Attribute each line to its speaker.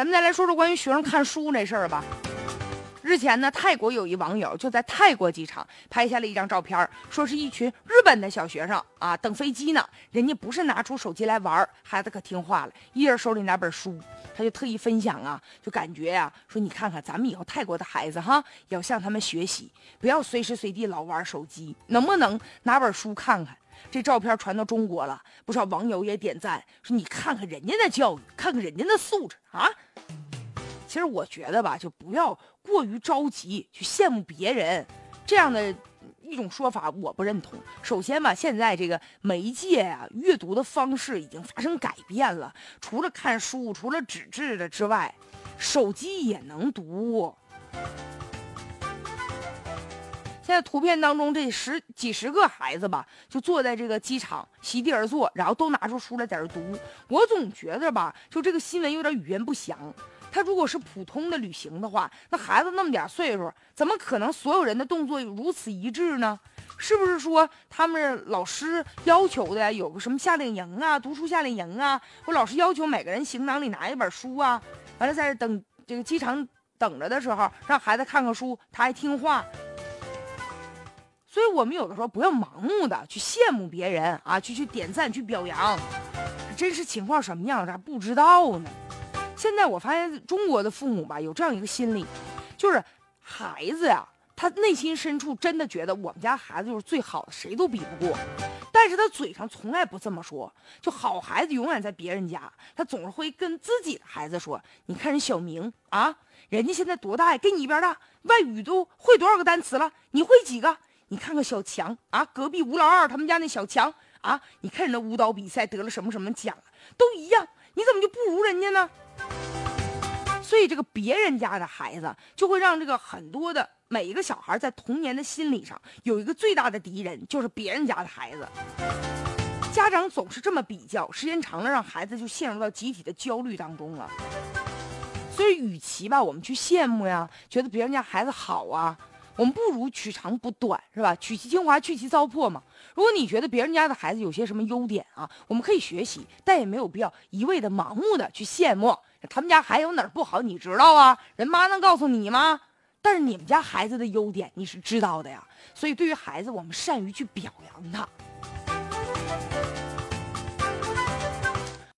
Speaker 1: 咱们再来说说关于学生看书这事儿吧。日前呢，泰国有一网友就在泰国机场拍下了一张照片，说是一群日本的小学生啊等飞机呢。人家不是拿出手机来玩，孩子可听话了，一人手里拿本书，他就特意分享啊，就感觉呀，说你看看咱们以后泰国的孩子哈，要向他们学习，不要随时随地老玩手机，能不能拿本书看看？这照片传到中国了，不少网友也点赞，说你看看人家的教育，看看人家的素质啊。其实我觉得吧，就不要过于着急去羡慕别人，这样的一种说法我不认同。首先吧，现在这个媒介啊，阅读的方式已经发生改变了，除了看书，除了纸质的之外，手机也能读。现在图片当中这十几十个孩子吧，就坐在这个机场席地而坐，然后都拿出书来在这读。我总觉得吧，就这个新闻有点语言不详。他如果是普通的旅行的话，那孩子那么点岁数，怎么可能所有人的动作如此一致呢？是不是说他们老师要求的有个什么夏令营啊，读书夏令营啊？我老师要求每个人行囊里拿一本书啊，完了在等这个机场等着的时候，让孩子看看书，他还听话。所以我们有的时候不要盲目的去羡慕别人啊，去去点赞去表扬，真实情况什么样咱不知道呢。现在我发现中国的父母吧，有这样一个心理，就是孩子呀，他内心深处真的觉得我们家孩子就是最好的，谁都比不过。但是他嘴上从来不这么说，就好孩子永远在别人家，他总是会跟自己的孩子说：“你看人小明啊，人家现在多大呀？跟你一边大，外语都会多少个单词了？你会几个？你看看小强啊，隔壁吴老二他们家那小强啊，你看人家舞蹈比赛得了什么什么奖，都一样，你怎么就不如人家呢？”所以，这个别人家的孩子就会让这个很多的每一个小孩在童年的心理上有一个最大的敌人，就是别人家的孩子。家长总是这么比较，时间长了，让孩子就陷入到集体的焦虑当中了。所以，与其吧，我们去羡慕呀，觉得别人家孩子好啊，我们不如取长补短，是吧？取其精华，去其糟粕嘛。如果你觉得别人家的孩子有些什么优点啊，我们可以学习，但也没有必要一味的盲目的去羡慕。他们家孩子有哪儿不好？你知道啊？人妈能告诉你吗？但是你们家孩子的优点你是知道的呀。所以对于孩子，我们善于去表扬他。